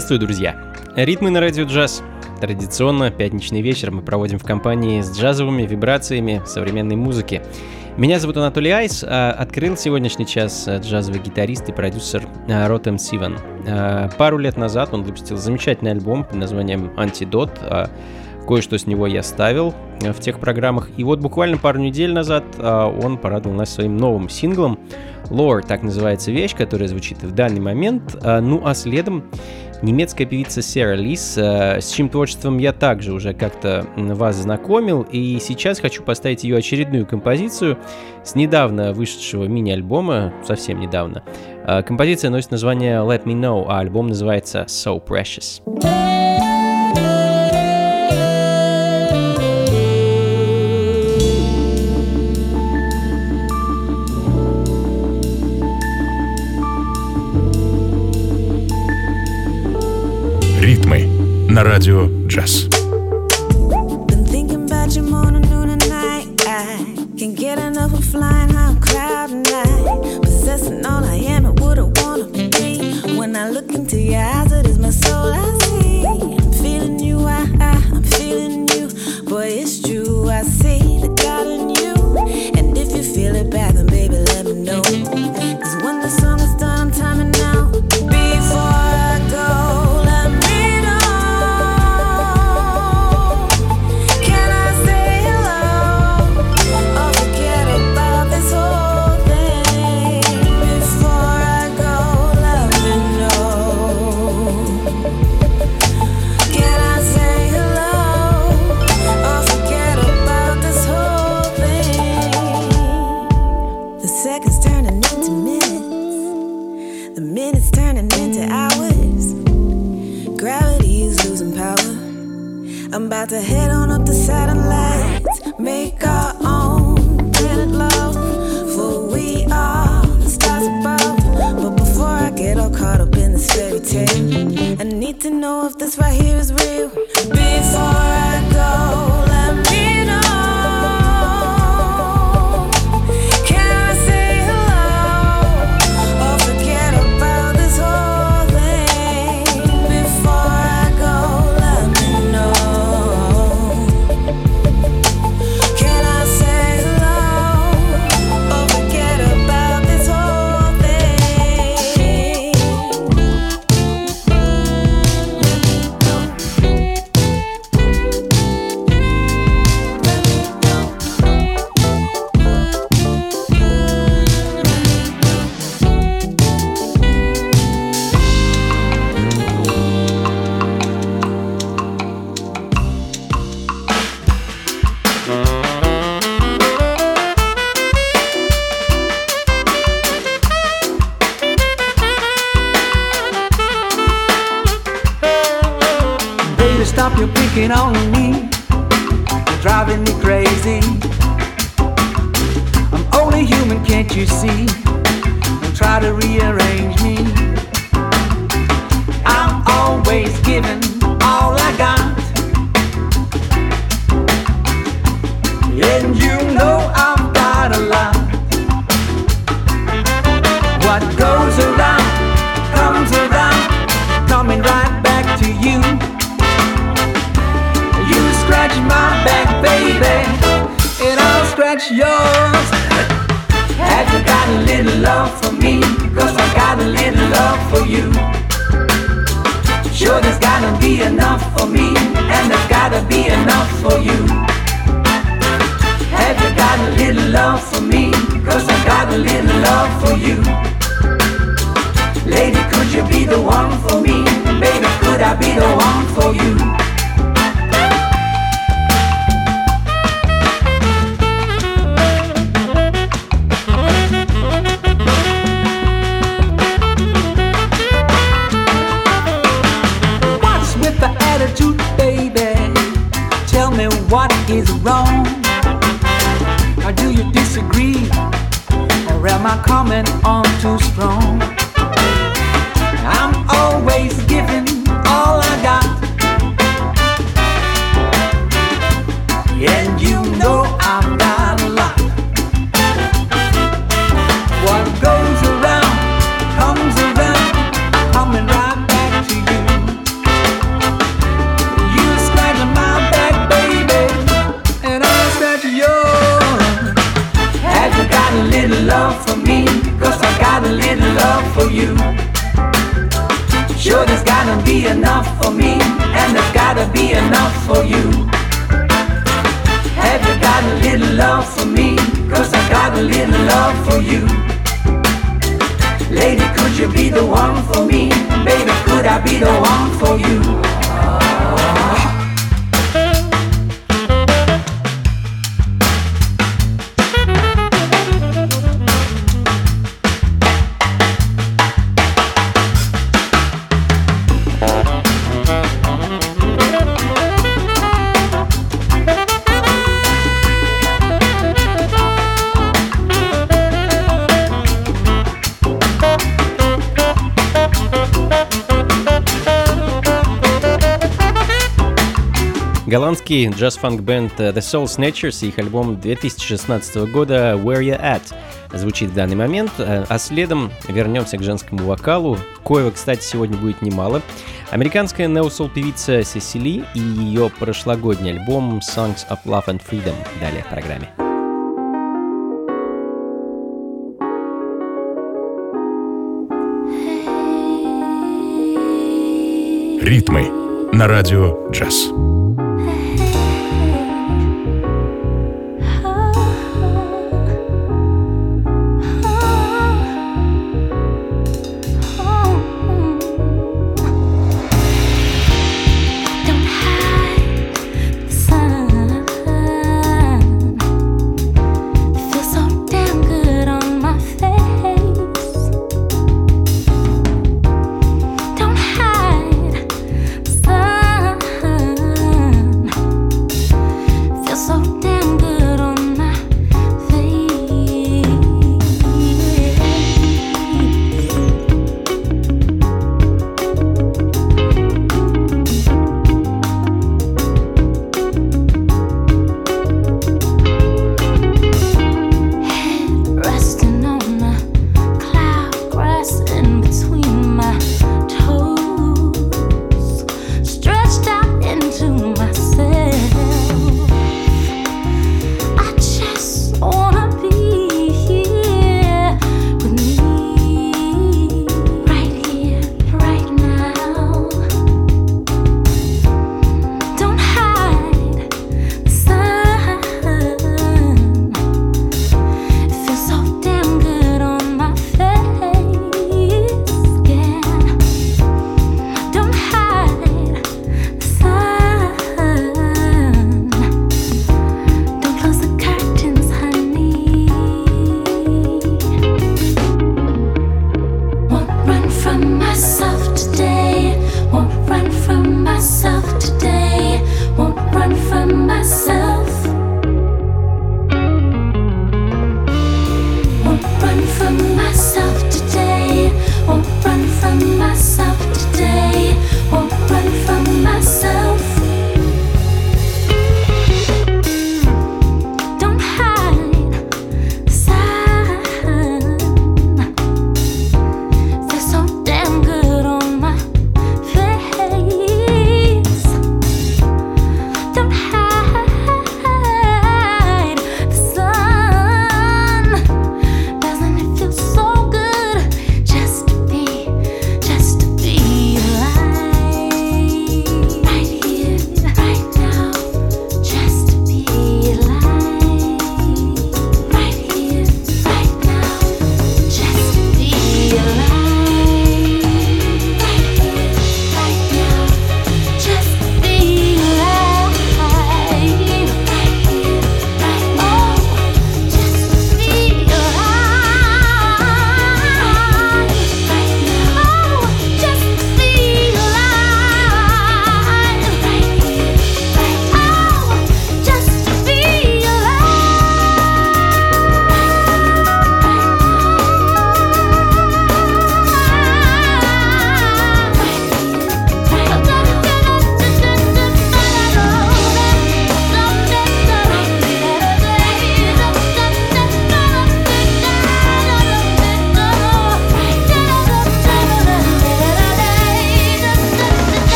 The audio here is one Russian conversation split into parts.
Приветствую, друзья! Ритмы на радио джаз. Традиционно пятничный вечер мы проводим в компании с джазовыми вибрациями современной музыки. Меня зовут Анатолий Айс, а открыл сегодняшний час джазовый гитарист и продюсер а, Ротем Сиван. А, пару лет назад он выпустил замечательный альбом под названием «Антидот», кое-что с него я ставил в тех программах. И вот буквально пару недель назад он порадовал нас своим новым синглом Lore, так называется вещь, которая звучит в данный момент. Ну а следом немецкая певица Сера Лис, э, с чьим творчеством я также уже как-то вас знакомил, и сейчас хочу поставить ее очередную композицию с недавно вышедшего мини-альбома, совсем недавно. Э, композиция носит название Let Me Know, а альбом называется So Precious. На радио «Джаз». To head on Yours. Have you got a little love for me? Cause I got a little love for you. Sure, there's gotta be enough for me, and there's gotta be enough for you. Have you got a little love for me? Cause I got a little love for you. Lady, could you be the one for me? Baby, could I be the one for you? What is wrong. Or do you disagree? Or am I coming on too strong? For you. Have you got a little love for me? Cause I got a little love for you. Lady, could you be the one for me? Baby, could I be the one for you? Голландский джаз-фанк-бенд э, The Soul Snatchers и их альбом 2016 года Where You At звучит в данный момент, э, а следом вернемся к женскому вокалу. Коего, кстати, сегодня будет немало. Американская неосол певица Сесили и ее прошлогодний альбом Songs of Love and Freedom. Далее в программе. Ритмы на радио джаз.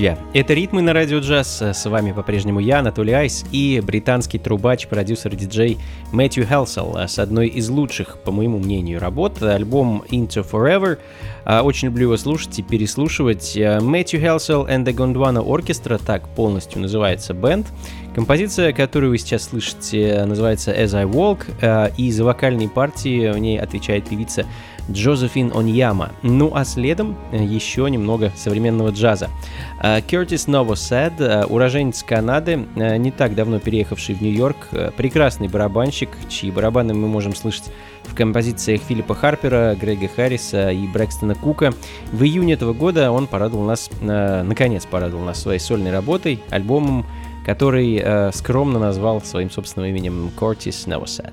Друзья. Это «Ритмы на радио джаз». С вами по-прежнему я, Анатолий Айс, и британский трубач, продюсер диджей Мэтью Хелсел с одной из лучших, по моему мнению, работ, альбом Into Forever. А, очень люблю его слушать и переслушивать. Мэтью Хелсел and the Gondwana Orchestra, так полностью называется бенд. Композиция, которую вы сейчас слышите, называется As I Walk, а, и за вокальные партии в ней отвечает певица Джозефин Оньяма. Ну а следом э, еще немного современного джаза. Кертис Новосад, э, уроженец Канады, э, не так давно переехавший в Нью-Йорк, прекрасный барабанщик, чьи барабаны мы можем слышать в композициях Филиппа Харпера, Грега Харриса и Брэкстона Кука. В июне этого года он порадовал нас, наконец порадовал нас своей сольной работой, альбомом, который скромно назвал своим собственным именем Кортис Новосад.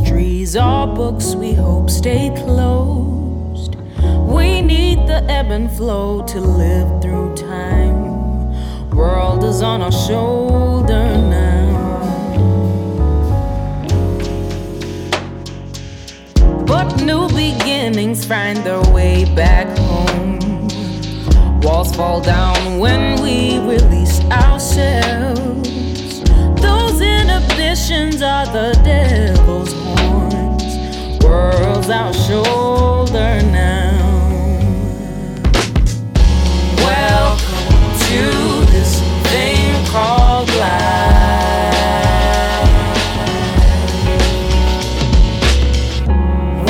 Mysteries are books we hope stay closed. We need the ebb and flow to live through time. World is on our shoulder now. But new beginnings find their way back home. Walls fall down when we release ourselves. Those inhibitions are the devil's. World's our shoulder now. Welcome to this thing called life.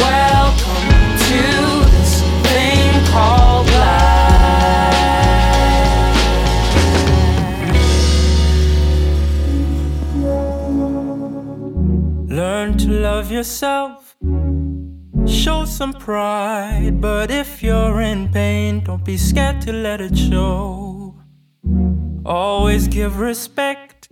Welcome to this thing called life. Learn to love yourself Show some pride, but if you're in pain, don't be scared to let it show. Always give respect.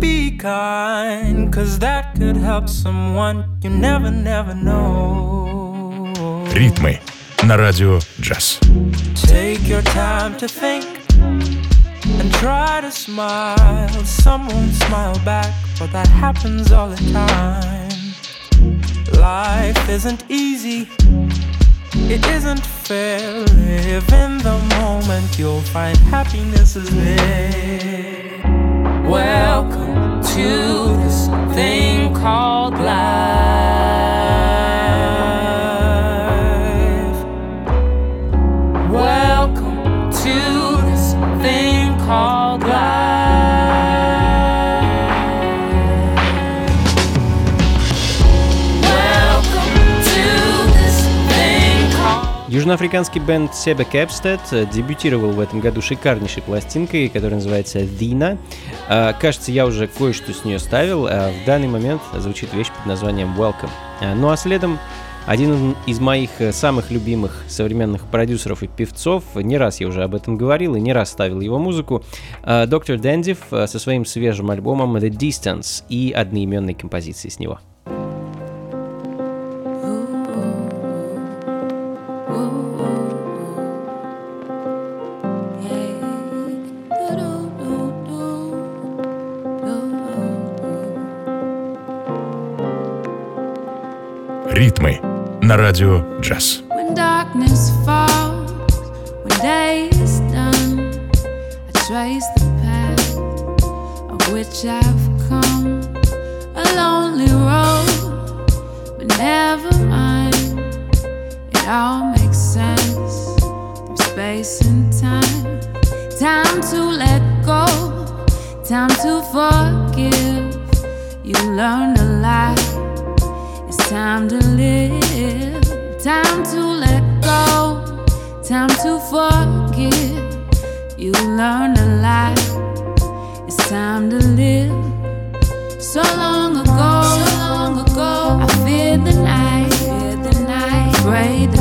Be kind, cause that could help someone you never, never know. Ритмы на радио джаз. Take your time to think and try to smile. Some won't smile back, but that happens all the time. Life isn't easy, it isn't fair. Live in the moment, you'll find happiness is there. Welcome to this thing called life. Южноафриканский бенд Себе Кэпстед дебютировал в этом году шикарнейшей пластинкой, которая называется Dina. А, Кажется, я уже кое-что с нее ставил. а В данный момент звучит вещь под названием Welcome. А, Ну а следом один из моих э, самых любимых современных продюсеров и певцов, не раз я уже об этом говорил и не раз ставил его музыку, а, доктор Дэндив э, со своим свежим альбомом The Distance и одноименной композицией с него. Ритмы на радио джаз. When darkness falls, when day is done, I trace the path of which I've come. A lonely road, but never mind. It all makes sense from space and time. Time to let go, time to forgive. You learn a lot. Time to live, time to let go, time to forgive. You learn a lot. It's time to live. So long ago, so long ago, I feared the night, feared the night, afraid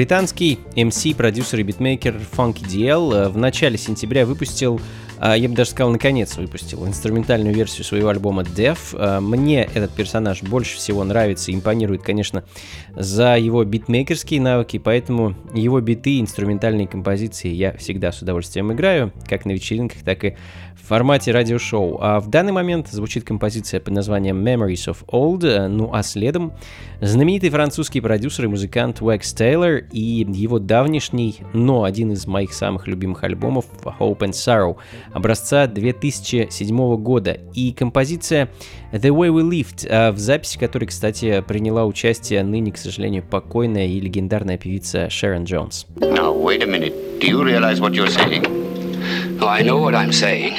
Британский MC, продюсер и битмейкер Funky DL в начале сентября выпустил я бы даже сказал, наконец выпустил инструментальную версию своего альбома Def. А, мне этот персонаж больше всего нравится, импонирует, конечно, за его битмейкерские навыки, поэтому его биты, инструментальные композиции я всегда с удовольствием играю, как на вечеринках, так и в формате радиошоу. А в данный момент звучит композиция под названием Memories of Old, ну а следом знаменитый французский продюсер и музыкант Wax Taylor и его давнишний, но один из моих самых любимых альбомов Hope and Sorrow – образца 2007 года. И композиция The Way We Lived, а, в записи которой, кстати, приняла участие ныне, к сожалению, покойная и легендарная певица Шерон Джонс. Now, wait a minute. Do you realize what you're saying? Oh, I know what I'm saying.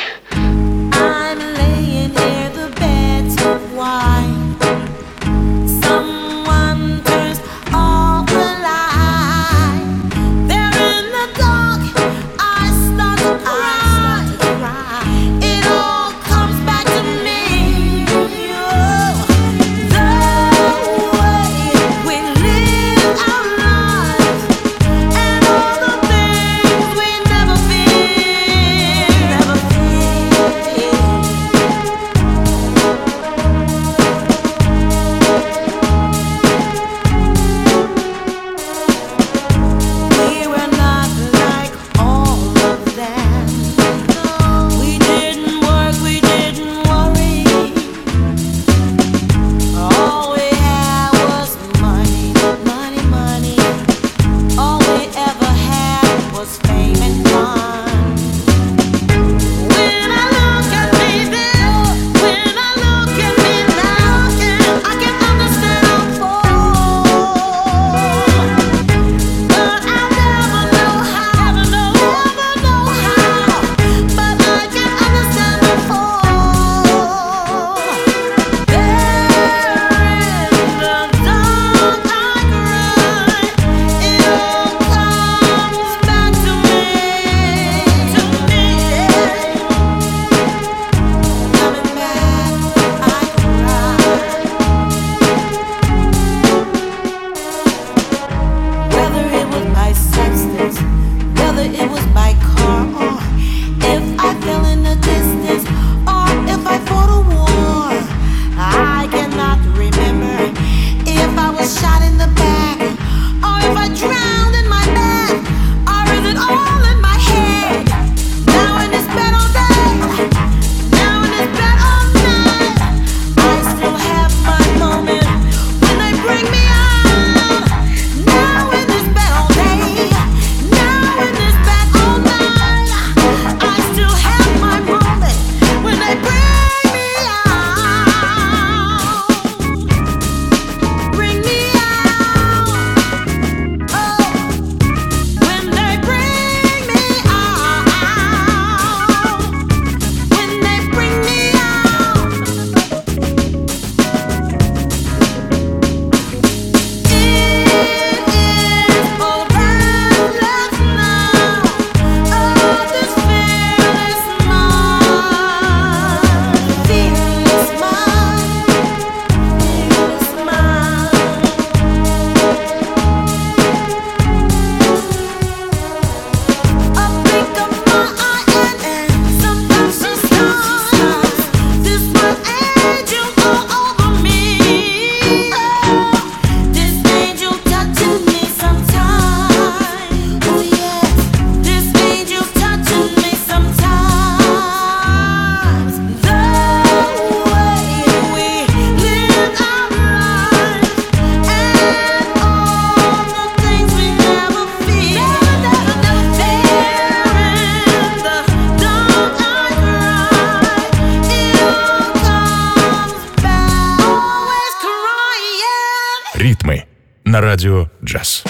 Радио «Джаз».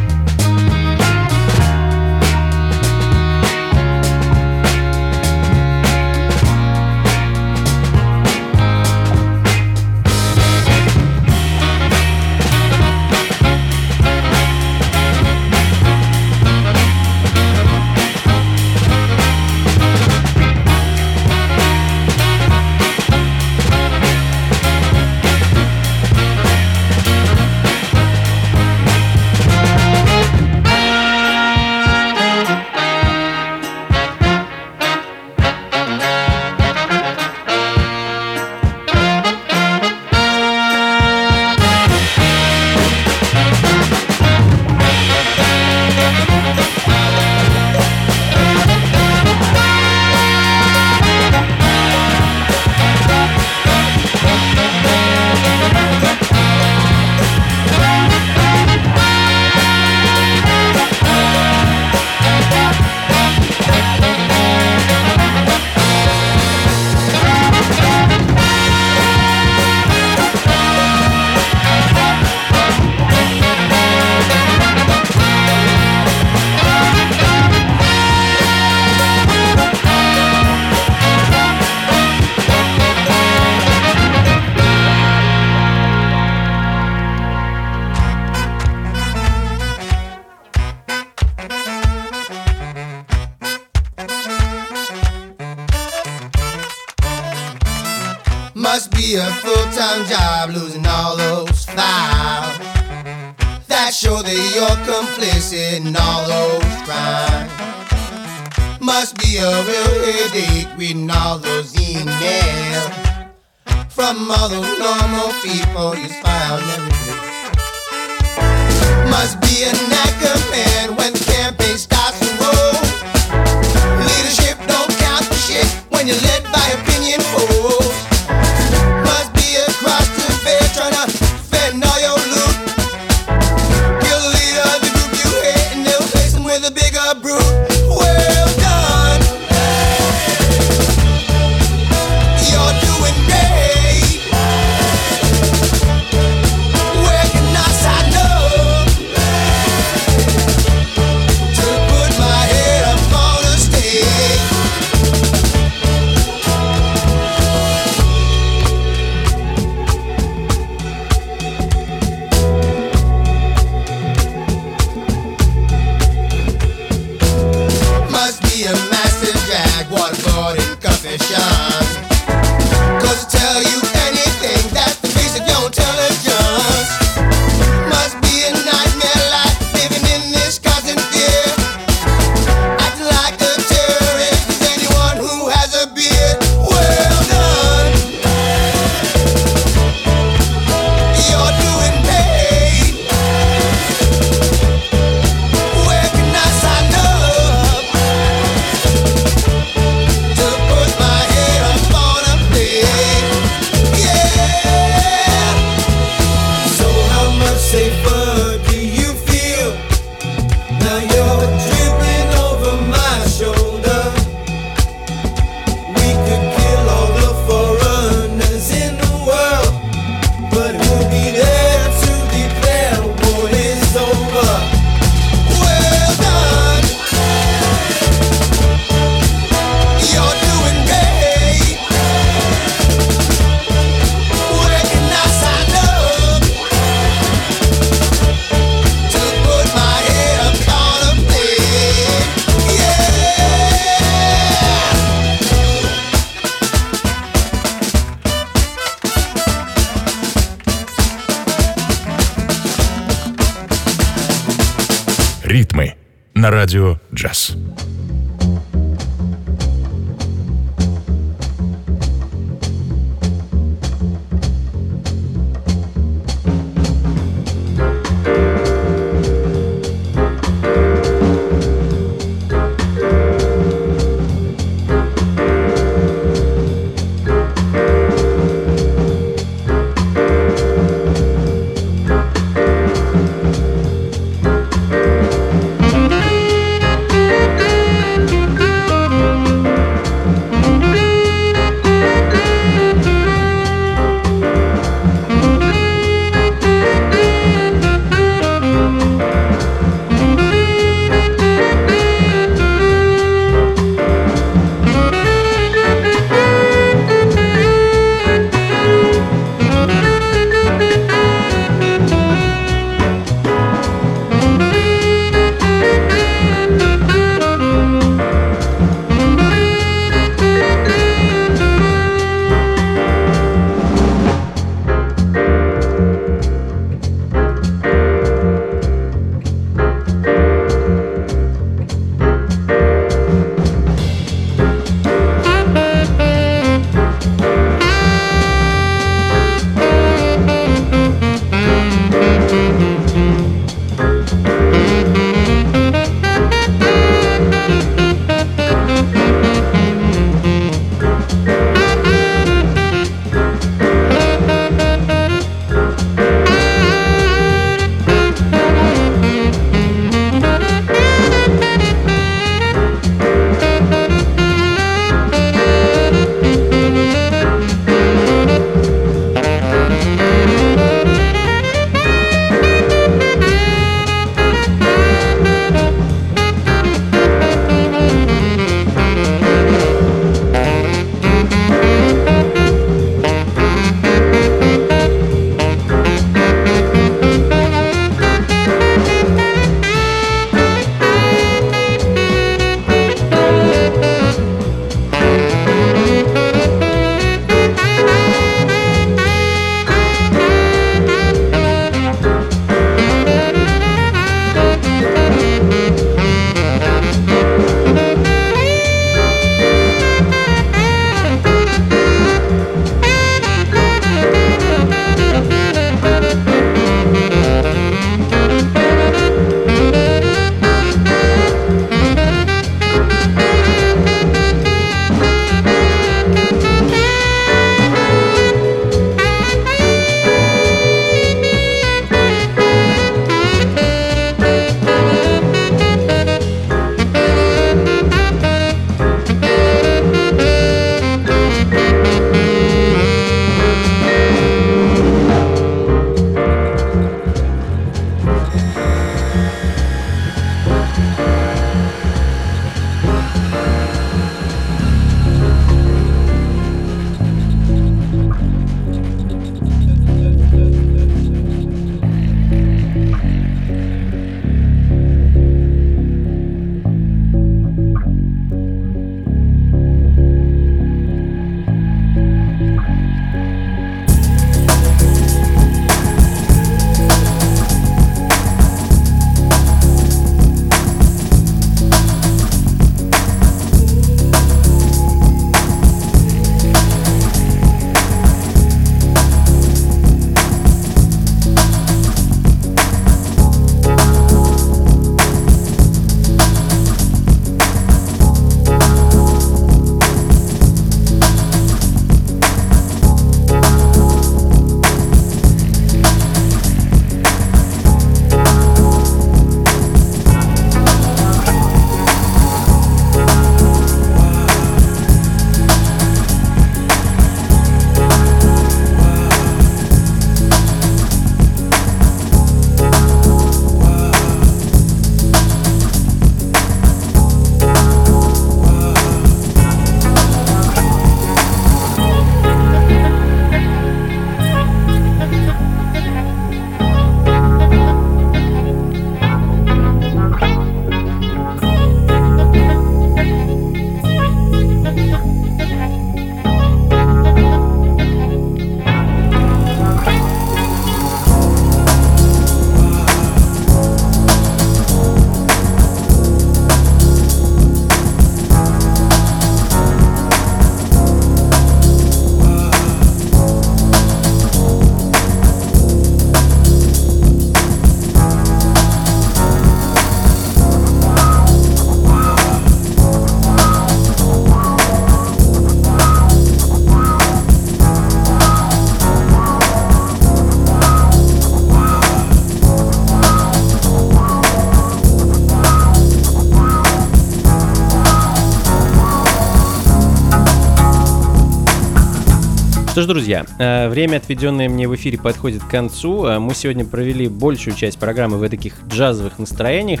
Ж, друзья, э, время, отведенное мне в эфире, подходит к концу. Э, Мы сегодня провели большую часть программы в таких джазовых настроениях.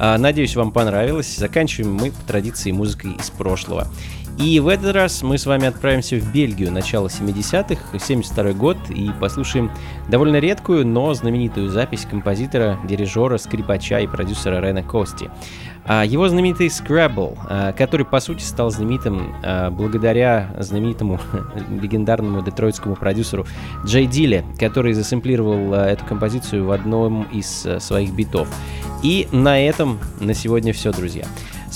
Э, Надеюсь, вам понравилось. Заканчиваем мы по традиции музыкой из прошлого. И в этот раз мы с вами отправимся в Бельгию, начало 70-х, 72 год, и послушаем довольно редкую, но знаменитую запись композитора, дирижера, скрипача и продюсера Рена Кости. А, Его знаменитый Scrabble, а, который по сути стал знаменитым а, благодаря знаменитому легендарному детройтскому продюсеру Джей Диле, который засэмплировал эту композицию в одном из своих битов. И на этом на сегодня все, друзья.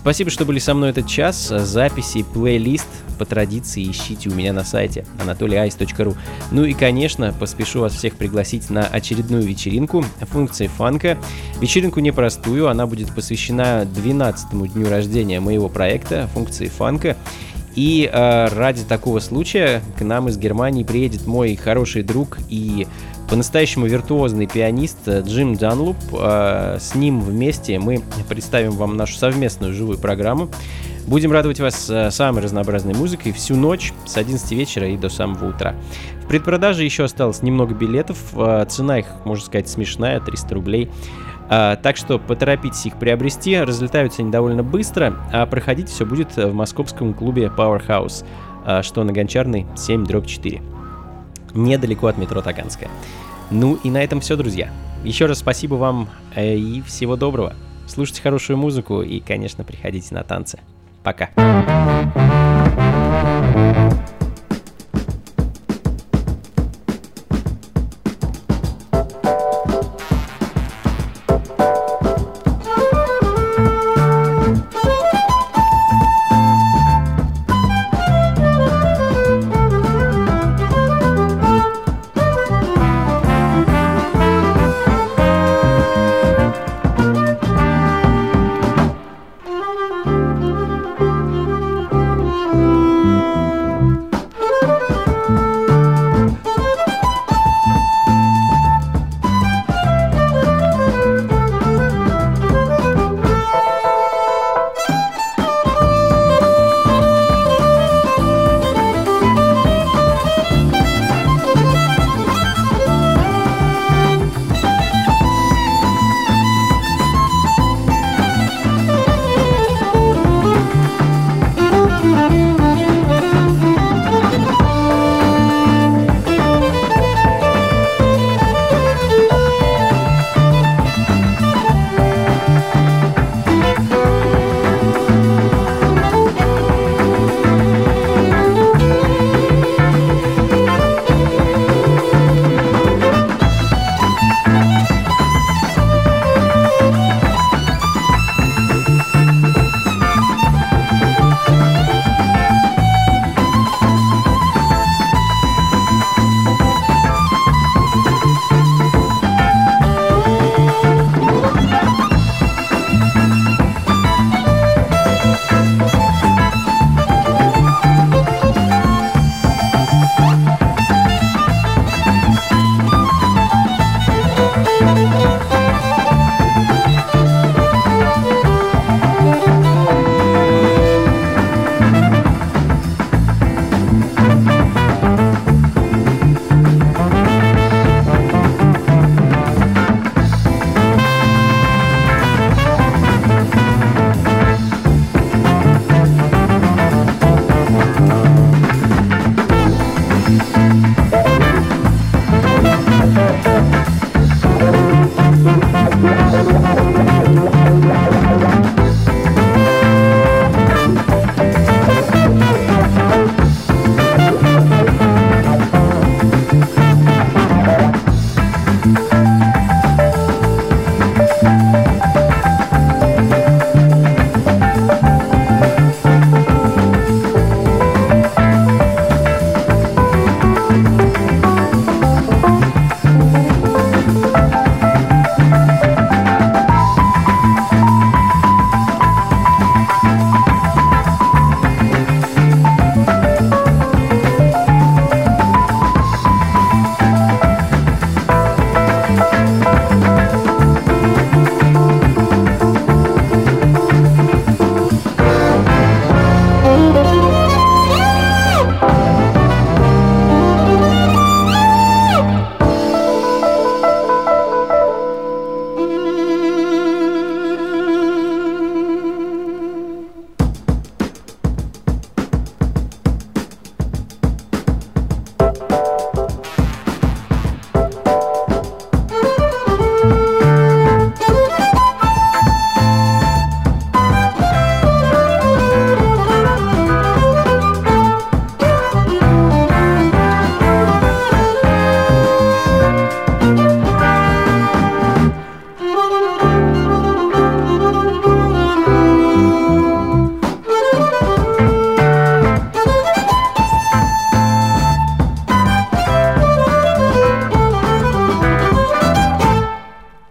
Спасибо, что были со мной этот час. Записи, плейлист по традиции ищите у меня на сайте anatolyice.ru. Ну и, конечно, поспешу вас всех пригласить на очередную вечеринку функции фанка. Вечеринку непростую, она будет посвящена 12-му дню рождения моего проекта функции фанка. И э, ради такого случая к нам из Германии приедет мой хороший друг и по-настоящему виртуозный пианист э, Джим Данлуп. Э, С ним вместе мы представим вам нашу совместную живую программу. Будем радовать вас э, самой разнообразной музыкой всю ночь с 11 вечера и до самого утра. В предпродаже еще осталось немного билетов. Цена их, можно сказать, смешная, 300 рублей. Так что поторопитесь их приобрести, разлетаются они довольно быстро, а проходить все будет в московском клубе Powerhouse, что на Гончарной 7 дробь 4. Недалеко от метро Таганская. Ну и на этом все, друзья. Еще раз спасибо вам э, и всего доброго. Слушайте хорошую музыку и, конечно, приходите на танцы. Пока. Thank you.